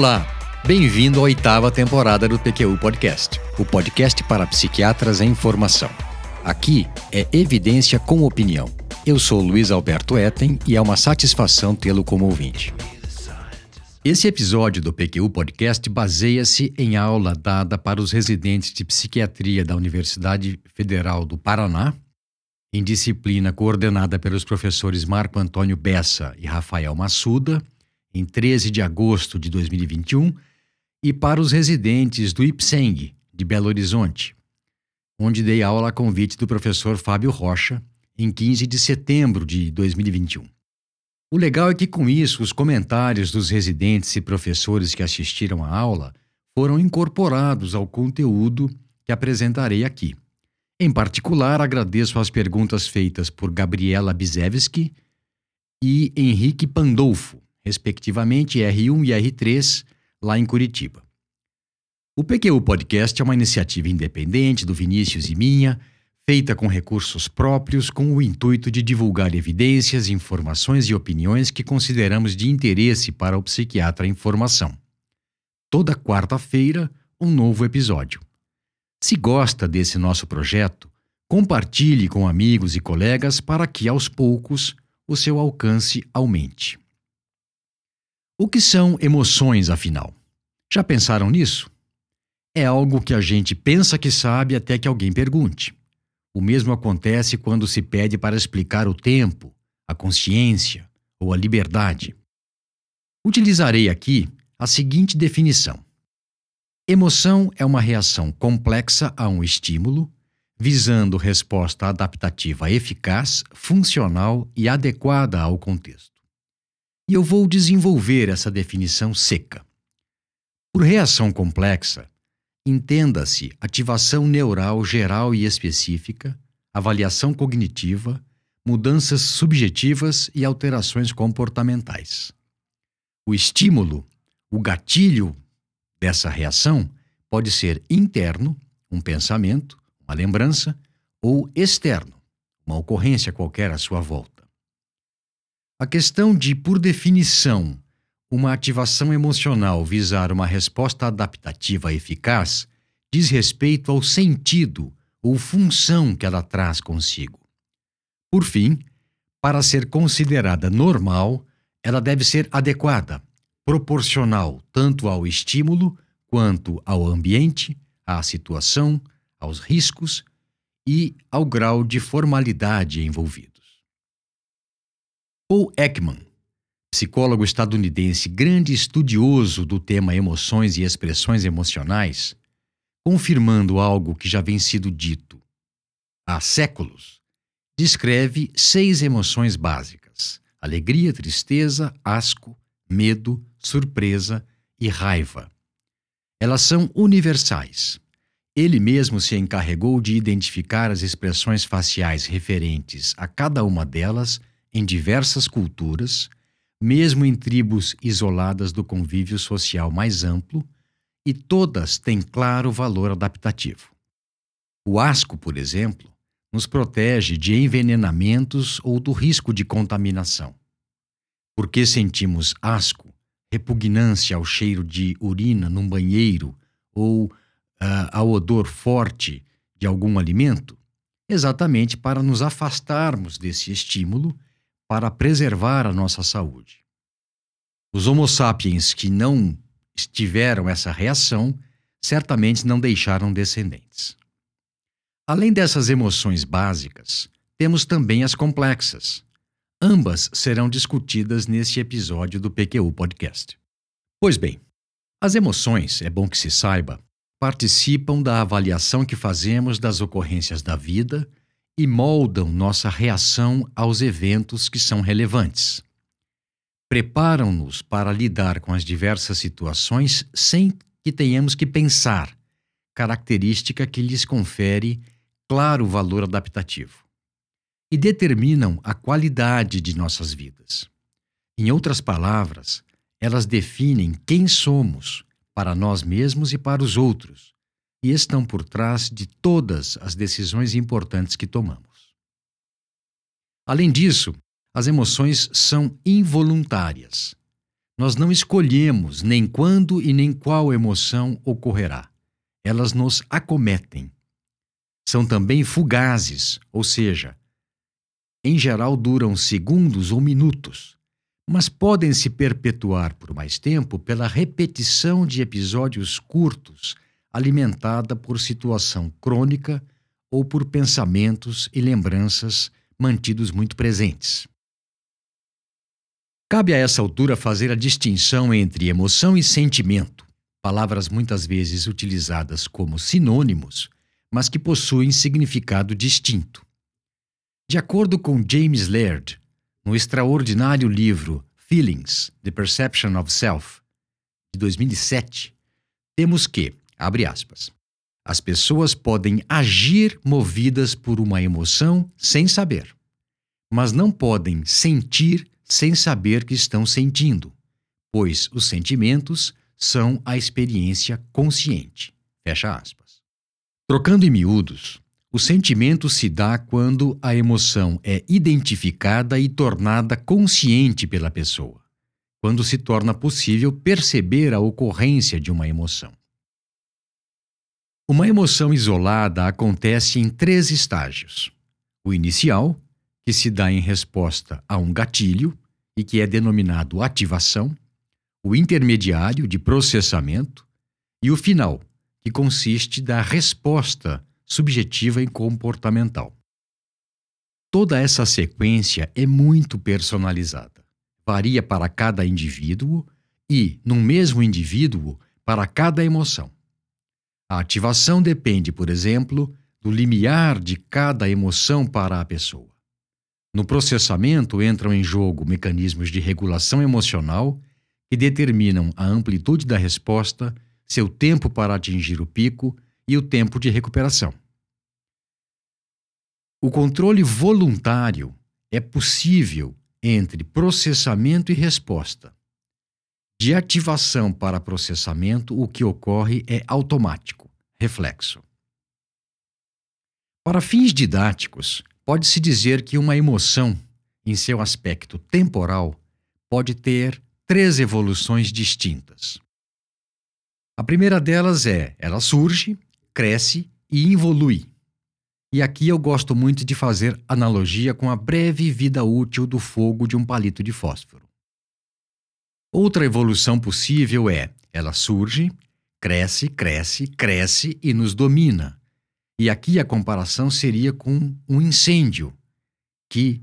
Olá, bem-vindo à oitava temporada do PQU Podcast, o podcast para psiquiatras em formação. Aqui é evidência com opinião. Eu sou Luiz Alberto Etten e é uma satisfação tê-lo como ouvinte. Esse episódio do PQU Podcast baseia-se em aula dada para os residentes de psiquiatria da Universidade Federal do Paraná, em disciplina coordenada pelos professores Marco Antônio Bessa e Rafael Massuda, em 13 de agosto de 2021, e para os residentes do IPSENG, de Belo Horizonte, onde dei aula a convite do professor Fábio Rocha, em 15 de setembro de 2021. O legal é que, com isso, os comentários dos residentes e professores que assistiram à aula foram incorporados ao conteúdo que apresentarei aqui. Em particular, agradeço as perguntas feitas por Gabriela Bizevski e Henrique Pandolfo, respectivamente R1 e R3, lá em Curitiba. O PQU Podcast é uma iniciativa independente do Vinícius e minha, feita com recursos próprios, com o intuito de divulgar evidências, informações e opiniões que consideramos de interesse para o psiquiatra em formação. Toda quarta-feira, um novo episódio. Se gosta desse nosso projeto, compartilhe com amigos e colegas para que, aos poucos, o seu alcance aumente. O que são emoções, afinal? Já pensaram nisso? É algo que a gente pensa que sabe até que alguém pergunte. O mesmo acontece quando se pede para explicar o tempo, a consciência ou a liberdade. Utilizarei aqui a seguinte definição: Emoção é uma reação complexa a um estímulo, visando resposta adaptativa eficaz, funcional e adequada ao contexto. E eu vou desenvolver essa definição seca. Por reação complexa, entenda-se ativação neural geral e específica, avaliação cognitiva, mudanças subjetivas e alterações comportamentais. O estímulo, o gatilho dessa reação pode ser interno, um pensamento, uma lembrança, ou externo, uma ocorrência qualquer à sua volta. A questão de, por definição, uma ativação emocional visar uma resposta adaptativa eficaz diz respeito ao sentido ou função que ela traz consigo. Por fim, para ser considerada normal, ela deve ser adequada, proporcional tanto ao estímulo quanto ao ambiente, à situação, aos riscos e ao grau de formalidade envolvido. Paul Ekman, psicólogo estadunidense grande estudioso do tema emoções e expressões emocionais, confirmando algo que já vem sido dito há séculos, descreve seis emoções básicas: alegria, tristeza, asco, medo, surpresa e raiva. Elas são universais. Ele mesmo se encarregou de identificar as expressões faciais referentes a cada uma delas em diversas culturas, mesmo em tribos isoladas do convívio social mais amplo, e todas têm claro valor adaptativo. O asco, por exemplo, nos protege de envenenamentos ou do risco de contaminação. Porque sentimos asco, repugnância ao cheiro de urina num banheiro ou uh, ao odor forte de algum alimento? Exatamente para nos afastarmos desse estímulo para preservar a nossa saúde. Os Homo sapiens que não tiveram essa reação certamente não deixaram descendentes. Além dessas emoções básicas, temos também as complexas. Ambas serão discutidas neste episódio do PQU Podcast. Pois bem, as emoções, é bom que se saiba, participam da avaliação que fazemos das ocorrências da vida e moldam nossa reação aos eventos que são relevantes. Preparam-nos para lidar com as diversas situações sem que tenhamos que pensar, característica que lhes confere claro valor adaptativo. E determinam a qualidade de nossas vidas. Em outras palavras, elas definem quem somos para nós mesmos e para os outros, e estão por trás de todas as decisões importantes que tomamos. Além disso, as emoções são involuntárias. Nós não escolhemos nem quando e nem qual emoção ocorrerá. Elas nos acometem. São também fugazes, ou seja, em geral duram segundos ou minutos, mas podem se perpetuar por mais tempo pela repetição de episódios curtos, alimentada por situação crônica ou por pensamentos e lembranças mantidos muito presentes. Cabe a essa altura fazer a distinção entre emoção e sentimento, palavras muitas vezes utilizadas como sinônimos, mas que possuem significado distinto. De acordo com James Laird, no extraordinário livro Feelings: The Perception of Self, de 2007, temos que, abre aspas, as pessoas podem agir movidas por uma emoção sem saber, mas não podem sentir sem saber que estão sentindo, pois os sentimentos são a experiência consciente. Fecha aspas. Trocando em miúdos, o sentimento se dá quando a emoção é identificada e tornada consciente pela pessoa, quando se torna possível perceber a ocorrência de uma emoção. Uma emoção isolada acontece em três estágios: o inicial, que se dá em resposta a um gatilho e que é denominado ativação, o intermediário, de processamento, e o final, que consiste da resposta subjetiva e comportamental. Toda essa sequência é muito personalizada. Varia para cada indivíduo e, num mesmo indivíduo, para cada emoção. A ativação depende, por exemplo, do limiar de cada emoção para a pessoa. No processamento entram em jogo mecanismos de regulação emocional que determinam a amplitude da resposta, seu tempo para atingir o pico e o tempo de recuperação. O controle voluntário é possível entre processamento e resposta. De ativação para processamento, o que ocorre é automático, reflexo. Para fins didáticos, pode-se dizer que uma emoção, em seu aspecto temporal, pode ter três evoluções distintas. A primeira delas é: ela surge, cresce e evolui. E aqui eu gosto muito de fazer analogia com a breve vida útil do fogo de um palito de fósforo. Outra evolução possível é: ela surge, cresce, cresce, cresce e nos domina. E aqui a comparação seria com um incêndio que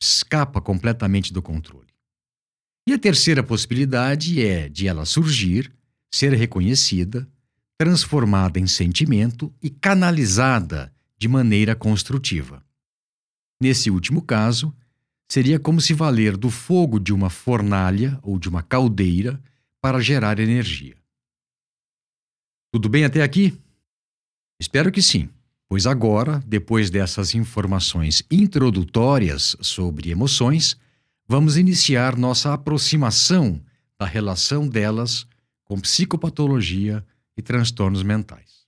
escapa completamente do controle. E a terceira possibilidade é de ela surgir, ser reconhecida, transformada em sentimento e canalizada de maneira construtiva. Nesse último caso, seria como se valer do fogo de uma fornalha ou de uma caldeira para gerar energia. Tudo bem até aqui? Espero que sim, pois agora, depois dessas informações introdutórias sobre emoções, vamos iniciar nossa aproximação da relação delas com psicopatologia e transtornos mentais.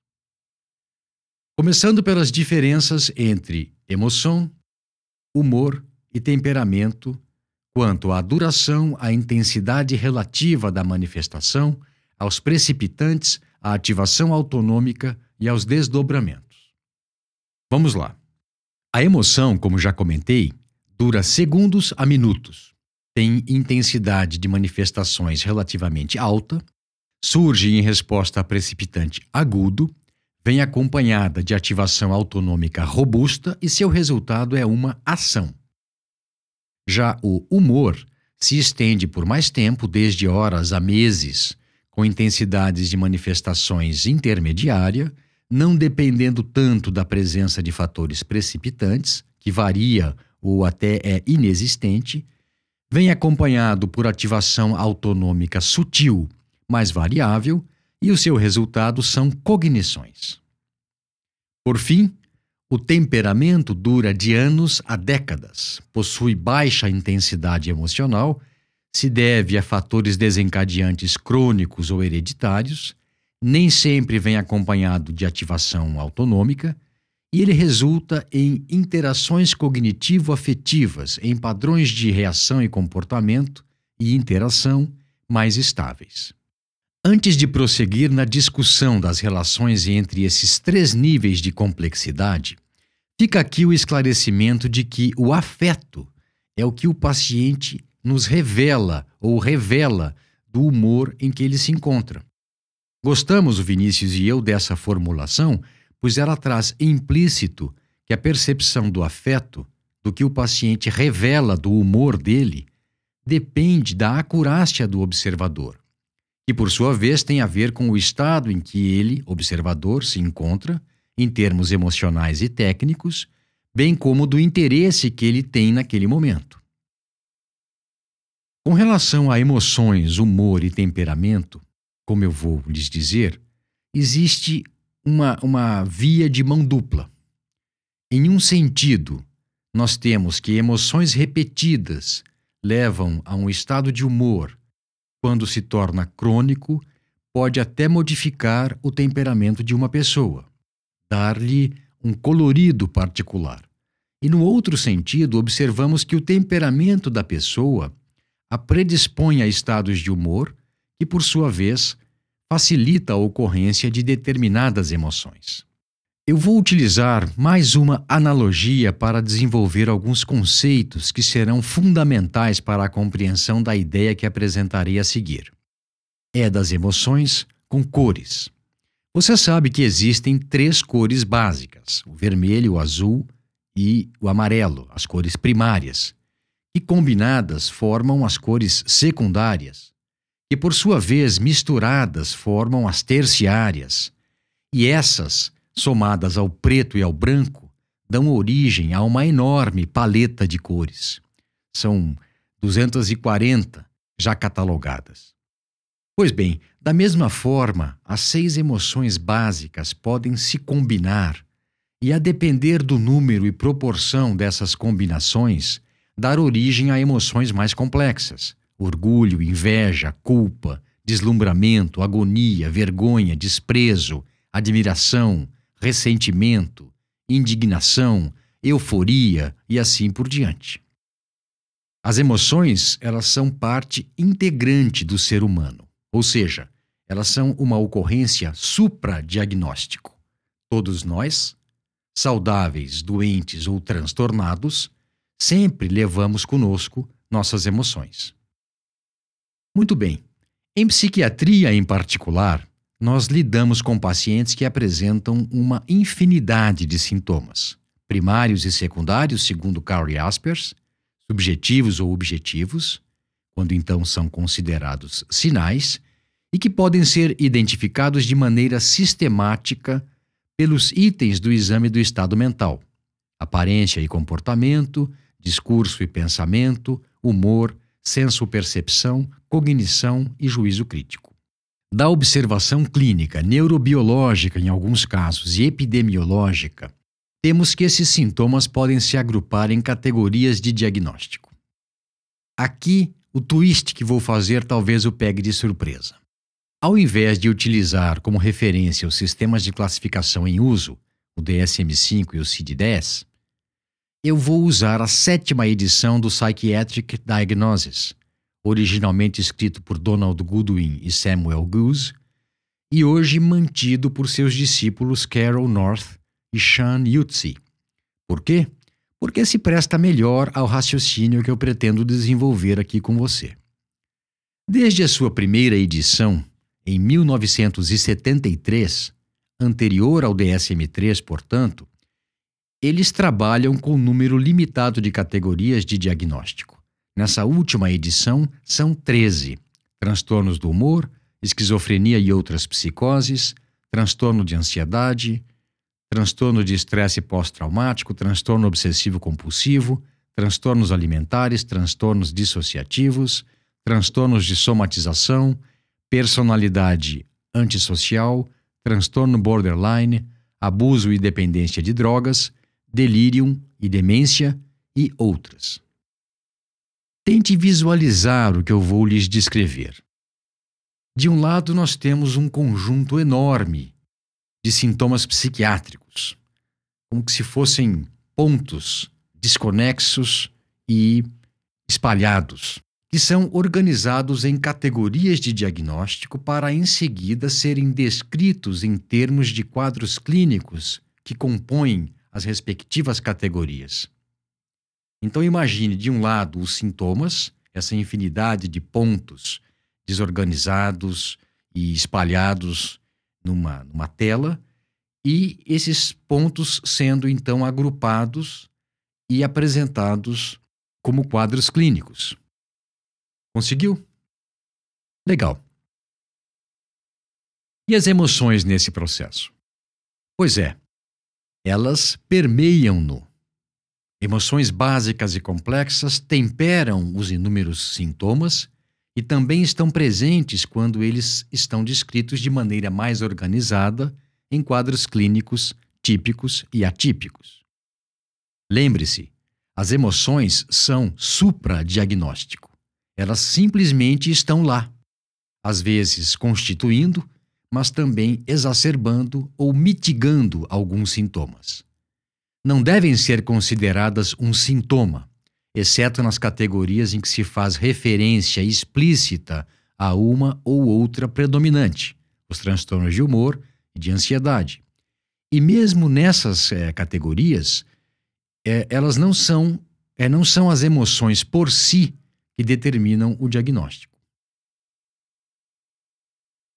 Começando pelas diferenças entre emoção, humor e temperamento, quanto à duração, à intensidade relativa da manifestação, aos precipitantes, à ativação autonômica e aos desdobramentos. Vamos lá. A emoção, como já comentei, dura segundos a minutos, tem intensidade de manifestações relativamente alta, surge em resposta a precipitante agudo, vem acompanhada de ativação autonômica robusta e seu resultado é uma ação. Já o humor se estende por mais tempo, desde horas a meses, com intensidades de manifestações intermediária, não dependendo tanto da presença de fatores precipitantes, que varia ou até é inexistente, vem acompanhado por ativação autonômica sutil, mais variável, e o seu resultado são cognições. Por fim, o temperamento dura de anos a décadas, possui baixa intensidade emocional, se deve a fatores desencadeantes crônicos ou hereditários, nem sempre vem acompanhado de ativação autonômica e ele resulta em interações cognitivo-afetivas, em padrões de reação e comportamento e interação, mais estáveis. Antes de prosseguir na discussão das relações entre esses três níveis de complexidade, fica aqui o esclarecimento de que o afeto é o que o paciente nos revela ou revela do humor em que ele se encontra. Gostamos, o Vinícius e eu, dessa formulação, pois ela traz implícito que a percepção do afeto, do que o paciente revela do humor dele, depende da acurácia do observador, que por sua vez tem a ver com o estado em que ele, observador, se encontra, em termos emocionais e técnicos, bem como do interesse que ele tem naquele momento. Com relação a emoções, humor e temperamento, como eu vou lhes dizer, existe uma, uma via de mão dupla. Em um sentido, nós temos que emoções repetidas levam a um estado de humor. Quando se torna crônico, pode até modificar o temperamento de uma pessoa, dar-lhe um colorido particular. E no outro sentido, observamos que o temperamento da pessoa a predispõe a estados de humor que, por sua vez, facilita a ocorrência de determinadas emoções. Eu vou utilizar mais uma analogia para desenvolver alguns conceitos que serão fundamentais para a compreensão da ideia que apresentarei a seguir. É das emoções com cores. Você sabe que existem três cores básicas: o vermelho, o azul e o amarelo, as cores primárias, que combinadas formam as cores secundárias, que por sua vez misturadas formam as terciárias, e essas, somadas ao preto e ao branco, dão origem a uma enorme paleta de cores. São 240 já catalogadas. Pois bem, da mesma forma, as seis emoções básicas podem se combinar e, a depender do número e proporção dessas combinações, dar origem a emoções mais complexas: orgulho, inveja, culpa, deslumbramento, agonia, vergonha, desprezo, admiração, ressentimento, indignação, euforia e assim por diante. As emoções, elas são parte integrante do ser humano, ou seja, elas são uma ocorrência supradiagnóstico. Todos nós, saudáveis, doentes ou transtornados, sempre levamos conosco nossas emoções. Muito bem. Em psiquiatria, em particular, nós lidamos com pacientes que apresentam uma infinidade de sintomas, primários e secundários, segundo Carl Jaspers, subjetivos ou objetivos, quando então são considerados sinais, e que podem ser identificados de maneira sistemática pelos itens do exame do estado mental: aparência e comportamento, discurso e pensamento, humor, senso-percepção, cognição e juízo crítico. Da observação clínica, neurobiológica em alguns casos e epidemiológica, temos que esses sintomas podem se agrupar em categorias de diagnóstico. Aqui, o twist que vou fazer talvez o pegue de surpresa. Ao invés de utilizar como referência os sistemas de classificação em uso, o DSM-5 e o CID-10, eu vou usar a sétima edição do Psychiatric Diagnosis, originalmente escrito por Donald Goodwin e Samuel Goose, e hoje mantido por seus discípulos Carol North e Sean Yutzi. Por quê? Porque se presta melhor ao raciocínio que eu pretendo desenvolver aqui com você. Desde a sua primeira edição, em 1973, anterior ao DSM-3, portanto, eles trabalham com um número limitado de categorias de diagnóstico. Nessa última edição, são 13: transtornos do humor, esquizofrenia e outras psicoses, transtorno de ansiedade, transtorno de estresse pós-traumático, transtorno obsessivo-compulsivo, transtornos alimentares, transtornos dissociativos, transtornos de somatização, personalidade antissocial, transtorno borderline, abuso e dependência de drogas, delírio e demência e outras. Tente visualizar o que eu vou lhes descrever. De um lado, nós temos um conjunto enorme de sintomas psiquiátricos, como se fossem pontos desconexos e espalhados, que são organizados em categorias de diagnóstico para em seguida serem descritos em termos de quadros clínicos que compõem as respectivas categorias. Então imagine de um lado os sintomas, essa infinidade de pontos desorganizados e espalhados numa, numa tela, e esses pontos sendo então agrupados e apresentados como quadros clínicos. Conseguiu? Legal. E as emoções nesse processo? Pois é, elas permeiam-no. Emoções básicas e complexas temperam os inúmeros sintomas e também estão presentes quando eles estão descritos de maneira mais organizada em quadros clínicos típicos e atípicos. Lembre-se, as emoções são supradiagnóstico. Elas simplesmente estão lá, às vezes constituindo, mas também exacerbando ou mitigando alguns sintomas. Não devem ser consideradas um sintoma, exceto nas categorias em que se faz referência explícita a uma ou outra predominante, os transtornos de humor e de ansiedade. E mesmo nessas é, categorias, é, elas não são, é, não são as emoções por si que determinam o diagnóstico.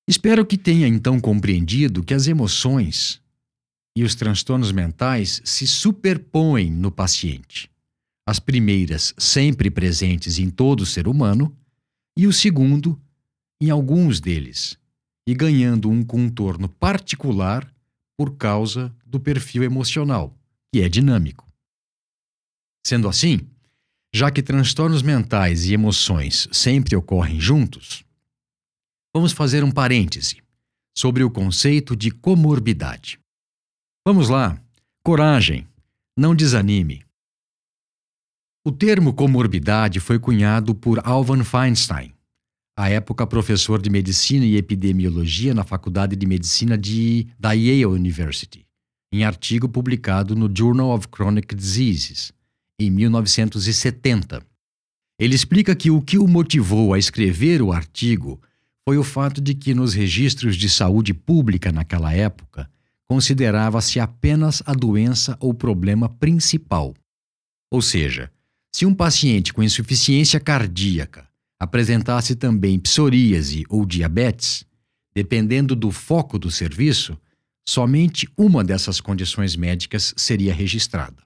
Espero que tenha então compreendido que as emoções e os transtornos mentais se superpõem no paciente. As primeiras sempre presentes em todo ser humano e o segundo em alguns deles, e ganhando um contorno particular por causa do perfil emocional, que é dinâmico. Sendo assim, já que transtornos mentais e emoções sempre ocorrem juntos, vamos fazer um parêntese sobre o conceito de comorbidade. Vamos lá, coragem, não desanime. O termo comorbidade foi cunhado por Alvan Feinstein, à época professor de medicina e epidemiologia na Faculdade de Medicina de, da Yale University, em artigo publicado no Journal of Chronic Diseases, em 1970. Ele explica que o que o motivou a escrever o artigo foi o fato de que nos registros de saúde pública naquela época considerava-se apenas a doença ou problema principal. Ou seja, se um paciente com insuficiência cardíaca apresentasse também psoríase ou diabetes, dependendo do foco do serviço, somente uma dessas condições médicas seria registrada.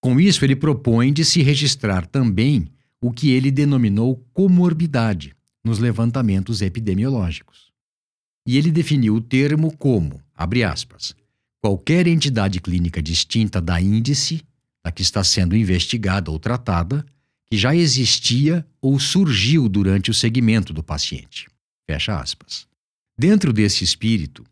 Com isso, ele propõe de se registrar também o que ele denominou comorbidade nos levantamentos epidemiológicos. E ele definiu o termo como, abre aspas, qualquer entidade clínica distinta da índice da que está sendo investigada ou tratada, que já existia ou surgiu durante o segmento do paciente. Fecha aspas. Dentro desse espírito,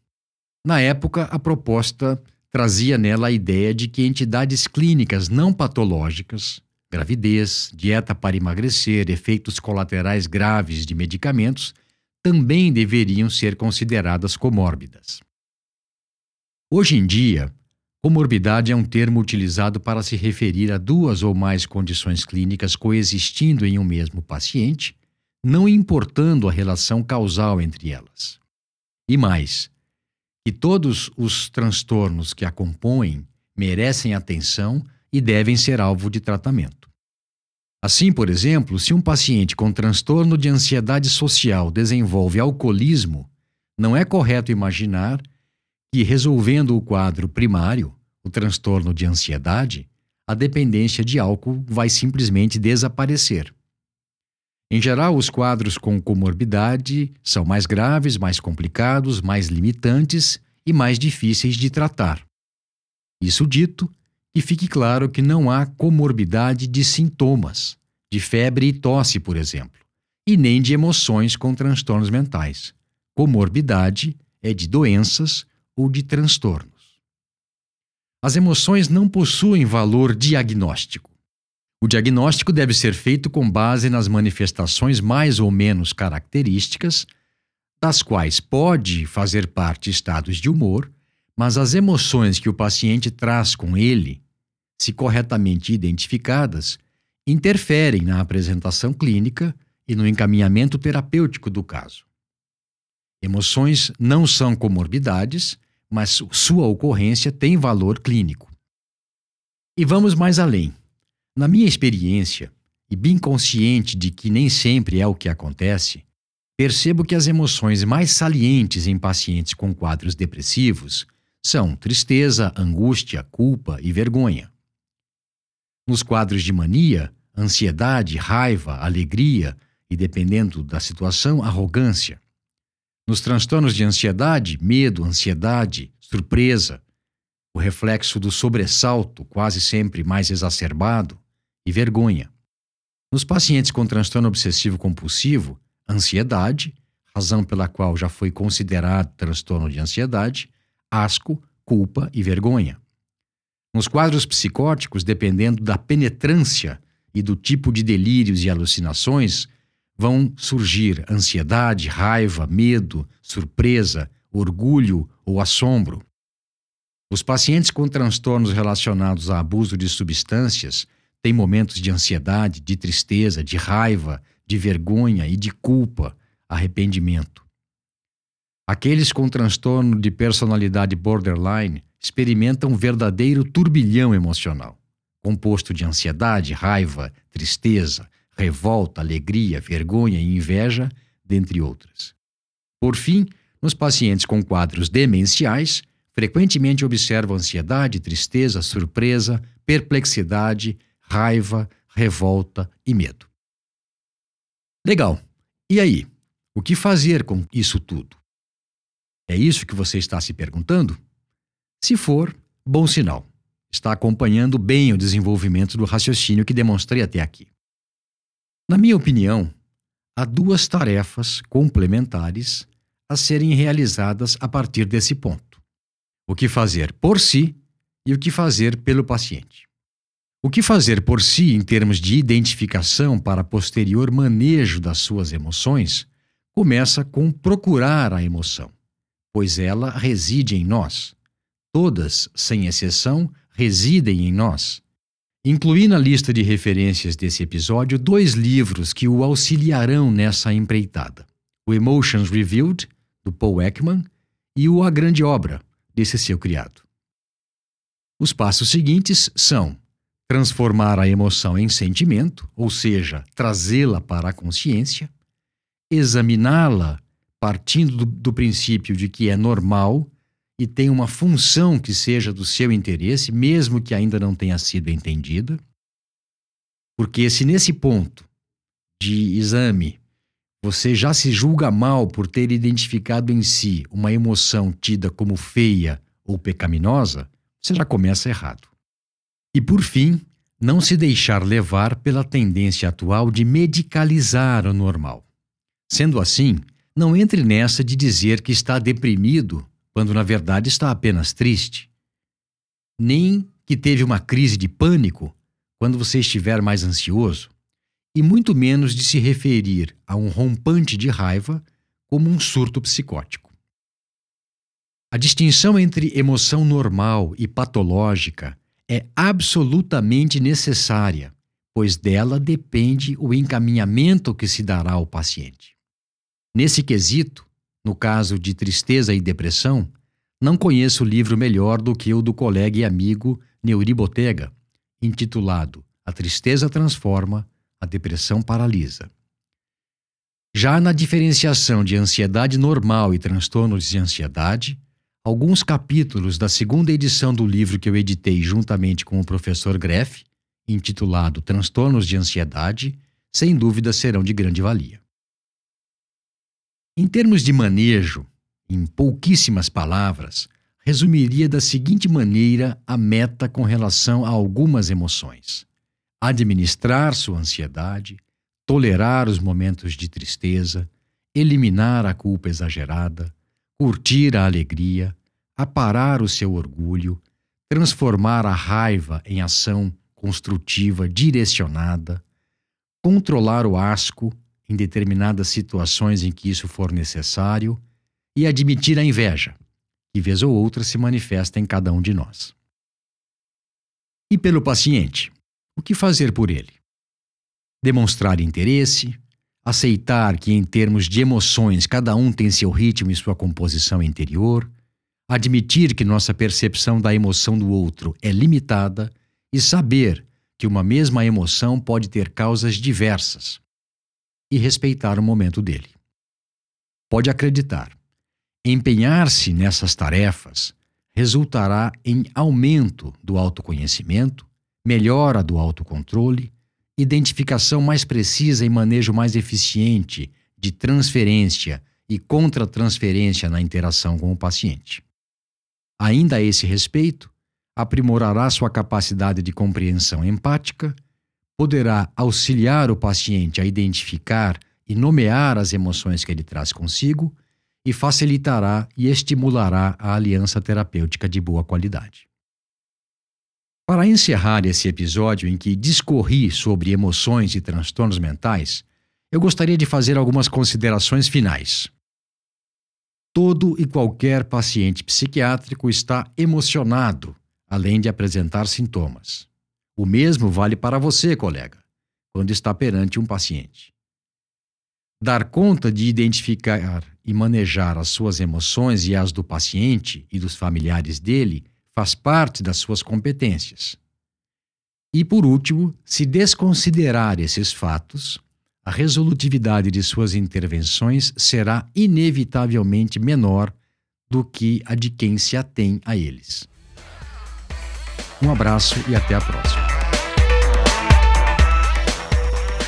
na época, a proposta trazia nela a ideia de que entidades clínicas não patológicas, gravidez, dieta para emagrecer, efeitos colaterais graves de medicamentos, também deveriam ser consideradas comórbidas. Hoje em dia, comorbidade é um termo utilizado para se referir a duas ou mais condições clínicas coexistindo em um mesmo paciente, não importando a relação causal entre elas. E mais, que todos os transtornos que a compõem merecem atenção e devem ser alvo de tratamento. Assim, por exemplo, se um paciente com transtorno de ansiedade social desenvolve alcoolismo, não é correto imaginar que, resolvendo o quadro primário, o transtorno de ansiedade, a dependência de álcool vai simplesmente desaparecer. Em geral, os quadros com comorbidade são mais graves, mais complicados, mais limitantes e mais difíceis de tratar. Isso dito, e fique claro que não há comorbidade de sintomas, de febre e tosse, por exemplo, e nem de emoções com transtornos mentais. Comorbidade é de doenças ou de transtornos. As emoções não possuem valor diagnóstico. O diagnóstico deve ser feito com base nas manifestações mais ou menos características, das quais pode fazer parte estados de humor, mas as emoções que o paciente traz com ele, se corretamente identificadas, interferem na apresentação clínica e no encaminhamento terapêutico do caso. Emoções não são comorbidades, mas sua ocorrência tem valor clínico. E vamos mais além. Na minha experiência, e bem consciente de que nem sempre é o que acontece, percebo que as emoções mais salientes em pacientes com quadros depressivos são tristeza, angústia, culpa e vergonha. Nos quadros de mania, ansiedade, raiva, alegria e, dependendo da situação, arrogância. Nos transtornos de ansiedade, medo, ansiedade, surpresa, o reflexo do sobressalto, quase sempre mais exacerbado, e vergonha. Nos pacientes com transtorno obsessivo compulsivo, ansiedade, razão pela qual já foi considerado transtorno de ansiedade, asco, culpa e vergonha. Nos quadros psicóticos, dependendo da penetrância e do tipo de delírios e alucinações, vão surgir ansiedade, raiva, medo, surpresa, orgulho ou assombro. Os pacientes com transtornos relacionados a abuso de substâncias têm momentos de ansiedade, de tristeza, de raiva, de vergonha e de culpa, arrependimento. Aqueles com transtorno de personalidade borderline experimentam um verdadeiro turbilhão emocional, composto de ansiedade, raiva, tristeza, revolta, alegria, vergonha e inveja, dentre outras. Por fim, nos pacientes com quadros demenciais, frequentemente observam ansiedade, tristeza, surpresa, perplexidade, raiva, revolta e medo. Legal. E aí? O que fazer com isso tudo? É isso que você está se perguntando? Se for, bom sinal. Está acompanhando bem o desenvolvimento do raciocínio que demonstrei até aqui. Na minha opinião, há duas tarefas complementares a serem realizadas a partir desse ponto: o que fazer por si e o que fazer pelo paciente. O que fazer por si em termos de identificação para posterior manejo das suas emoções começa com procurar a emoção, pois ela reside em nós. Todas, sem exceção, residem em nós. Incluí na lista de referências desse episódio dois livros que o auxiliarão nessa empreitada: o Emotions Reviewed, do Paul Ekman, e o A Grande Obra, desse seu criado. Os passos seguintes são transformar a emoção em sentimento, ou seja, trazê-la para a consciência, examiná-la partindo do, do, princípio de que é normal e tem uma função que seja do seu interesse, mesmo que ainda não tenha sido entendida. Porque se nesse ponto de exame você já se julga mal por ter identificado em si uma emoção tida como feia ou pecaminosa, você já começa errado. E por fim, não se deixar levar pela tendência atual de medicalizar o normal. Sendo assim, não entre nessa de dizer que está deprimido quando na verdade está apenas triste. Nem que teve uma crise de pânico quando você estiver mais ansioso, e muito menos de se referir a um rompante de raiva como um surto psicótico. A distinção entre emoção normal e patológica é absolutamente necessária, pois dela depende o encaminhamento que se dará ao paciente. Nesse quesito, no caso de tristeza e depressão, não conheço livro melhor do que o do colega e amigo Neuri Botega, intitulado A Tristeza Transforma, a Depressão Paralisa. Já na diferenciação de ansiedade normal e transtornos de ansiedade, Alguns capítulos da segunda edição do livro que eu editei juntamente com o professor Greff, intitulado Transtornos de Ansiedade, sem dúvida serão de grande valia. Em termos de manejo, em pouquíssimas palavras, resumiria da seguinte maneira a meta com relação a algumas emoções: administrar sua ansiedade, tolerar os momentos de tristeza, eliminar a culpa exagerada, curtir a alegria, aparar o seu orgulho, transformar a raiva em ação construtiva direcionada, controlar o asco em determinadas situações em que isso for necessário e admitir a inveja, que vez ou outra se manifesta em cada um de nós. E pelo paciente, o que fazer por ele? demonstrar interesse, aceitar que, em termos de emoções, cada um tem seu ritmo e sua composição interior, admitir que nossa percepção da emoção do outro é limitada e saber que uma mesma emoção pode ter causas diversas e respeitar o momento dele. Pode acreditar, empenhar-se nessas tarefas resultará em aumento do autoconhecimento, melhora do autocontrole, identificação mais precisa e manejo mais eficiente de transferência e contra-transferência na interação com o paciente. Ainda a esse respeito, aprimorará sua capacidade de compreensão empática, poderá auxiliar o paciente a identificar e nomear as emoções que ele traz consigo e facilitará e estimulará a aliança terapêutica de boa qualidade. Para encerrar esse episódio em que discorri sobre emoções e transtornos mentais, eu gostaria de fazer algumas considerações finais. Todo e qualquer paciente psiquiátrico está emocionado, além de apresentar sintomas. O mesmo vale para você, colega, quando está perante um paciente. Dar conta de identificar e manejar as suas emoções e as do paciente e dos familiares dele faz parte das suas competências. E, por último, se desconsiderar esses fatos, a resolutividade de suas intervenções será inevitavelmente menor do que a de quem se atém a eles. Um abraço e até a próxima.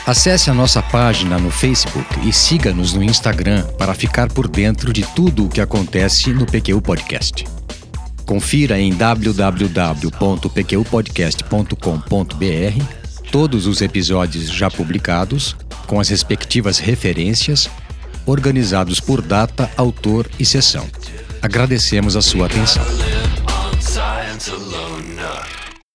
Acesse a nossa página no Facebook e siga-nos no Instagram para ficar por dentro de tudo o que acontece no PQ Podcast. Confira em www.pqpodcast.com.br todos os episódios já publicados, com as respectivas referências, organizados por data, autor e sessão. Agradecemos a sua atenção.